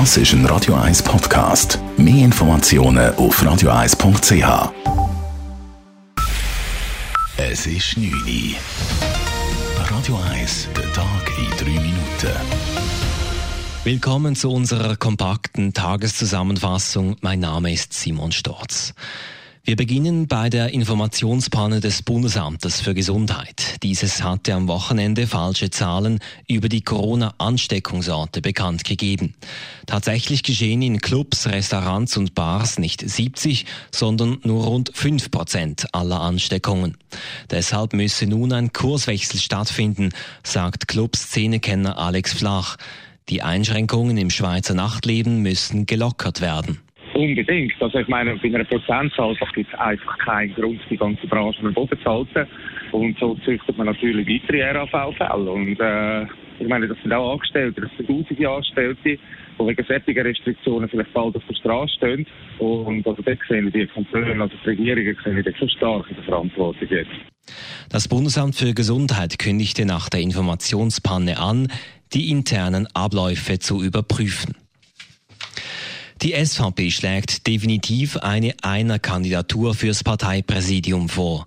Das ist ein Radio 1 Podcast. Mehr Informationen auf radio1.ch. Es ist 9 Uhr. Radio 1, der Tag in 3 Minuten. Willkommen zu unserer kompakten Tageszusammenfassung. Mein Name ist Simon Storz. Wir beginnen bei der Informationspanne des Bundesamtes für Gesundheit. Dieses hatte am Wochenende falsche Zahlen über die Corona-Ansteckungsorte bekannt gegeben. Tatsächlich geschehen in Clubs, Restaurants und Bars nicht 70, sondern nur rund 5 Prozent aller Ansteckungen. Deshalb müsse nun ein Kurswechsel stattfinden, sagt Club-Szenekenner Alex Flach. Die Einschränkungen im Schweizer Nachtleben müssen gelockert werden. Unbedingt. Also ich meine, bei einer Prozentzahl gibt es einfach keinen Grund, die ganze Branche am Boden zu halten. Und so züchtet man natürlich weitere RAV-Fälle. Und äh, ich meine, das sind auch Angestellte, das sind tausende Angestellte, die wegen solchen Restriktionen vielleicht bald auf der Straße stehen. Und also dort sehen die Kantone, also die Regierungen sehen dort schon stark in der Verantwortung jetzt. Das Bundesamt für Gesundheit kündigte nach der Informationspanne an, die internen Abläufe zu überprüfen. Die SVP schlägt definitiv eine Einer-Kandidatur fürs Parteipräsidium vor.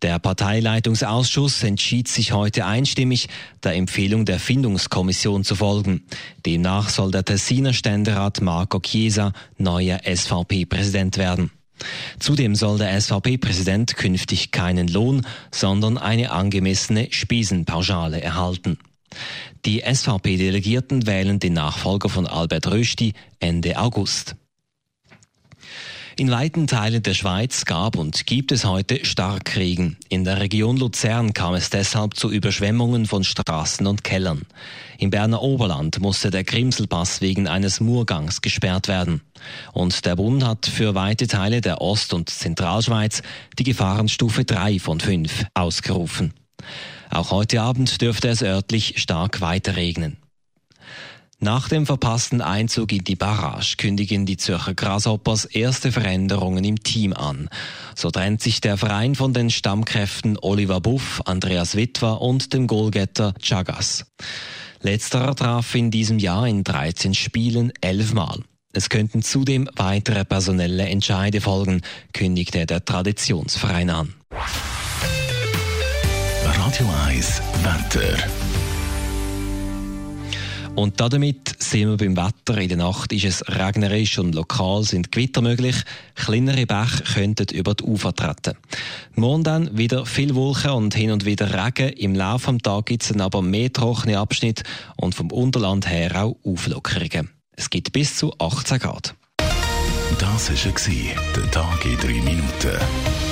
Der Parteileitungsausschuss entschied sich heute einstimmig, der Empfehlung der Findungskommission zu folgen. Demnach soll der Tessiner Ständerat Marco Chiesa neuer SVP-Präsident werden. Zudem soll der SVP-Präsident künftig keinen Lohn, sondern eine angemessene Spesenpauschale erhalten. Die SVP-Delegierten wählen den Nachfolger von Albert Rösti Ende August. In weiten Teilen der Schweiz gab und gibt es heute Starkregen. In der Region Luzern kam es deshalb zu Überschwemmungen von Straßen und Kellern. Im Berner Oberland musste der Grimselpass wegen eines Murgangs gesperrt werden. Und der Bund hat für weite Teile der Ost- und Zentralschweiz die Gefahrenstufe 3 von 5 ausgerufen. Auch heute Abend dürfte es örtlich stark weiterregnen. Nach dem verpassten Einzug in die Barrage kündigen die Zürcher Grasshoppers erste Veränderungen im Team an. So trennt sich der Verein von den Stammkräften Oliver Buff, Andreas Witwer und dem Goalgetter Chagas. Letzterer traf in diesem Jahr in 13 Spielen elfmal. Es könnten zudem weitere personelle Entscheide folgen, kündigte der Traditionsverein an. Radio 1 Wetter. Und damit sind wir beim Wetter. In der Nacht ist es regnerisch und lokal sind Gewitter möglich. Kleinere Bäche könnten über die Ufer treten. Morgen dann wieder viel Wolken und hin und wieder Regen. Im Laufe des Tages gibt es aber mehr trockene Abschnitte und vom Unterland her auch Auflockerungen. Es gibt bis zu 18 Grad. Das war der Tag in drei Minuten.